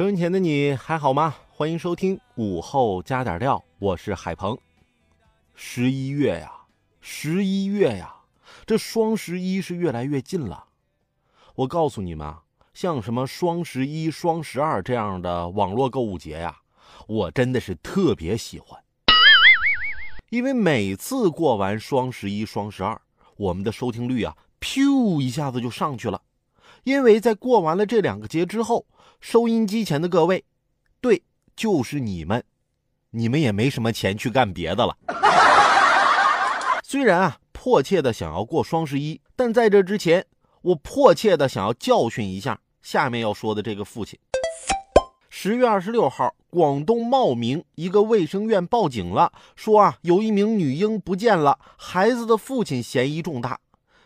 收音前的你还好吗？欢迎收听午后加点料，我是海鹏。十一月呀，十一月呀，这双十一是越来越近了。我告诉你们啊，像什么双十一、双十二这样的网络购物节呀，我真的是特别喜欢，因为每次过完双十一、双十二，我们的收听率啊，噗一下子就上去了。因为在过完了这两个节之后，收音机前的各位，对，就是你们，你们也没什么钱去干别的了。虽然啊，迫切的想要过双十一，但在这之前，我迫切的想要教训一下下面要说的这个父亲。十月二十六号，广东茂名一个卫生院报警了，说啊，有一名女婴不见了，孩子的父亲嫌疑重大。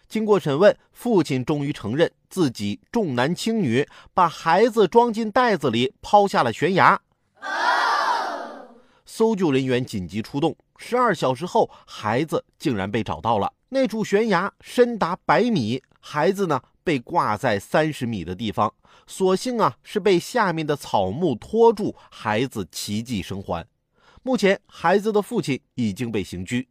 经过审问，父亲终于承认自己重男轻女，把孩子装进袋子里抛下了悬崖。搜救人员紧急出动，十二小时后，孩子竟然被找到了。那处悬崖深达百米，孩子呢被挂在三十米的地方，所幸啊是被下面的草木拖住，孩子奇迹生还。目前，孩子的父亲已经被刑拘。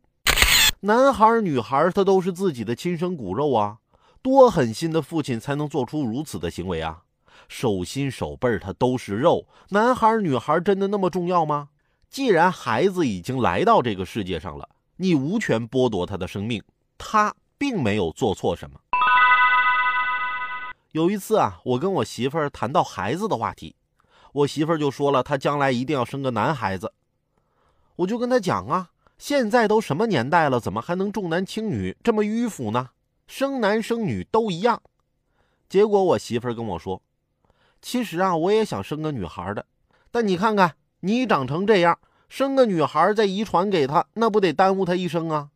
男孩女孩，他都是自己的亲生骨肉啊，多狠心的父亲才能做出如此的行为啊！手心手背他都是肉，男孩女孩真的那么重要吗？既然孩子已经来到这个世界上了，你无权剥夺他的生命，他并没有做错什么。有一次啊，我跟我媳妇儿谈到孩子的话题，我媳妇儿就说了，她将来一定要生个男孩子，我就跟她讲啊。现在都什么年代了，怎么还能重男轻女这么迂腐呢？生男生女都一样。结果我媳妇跟我说：“其实啊，我也想生个女孩的，但你看看你长成这样，生个女孩再遗传给她，那不得耽误她一生啊？”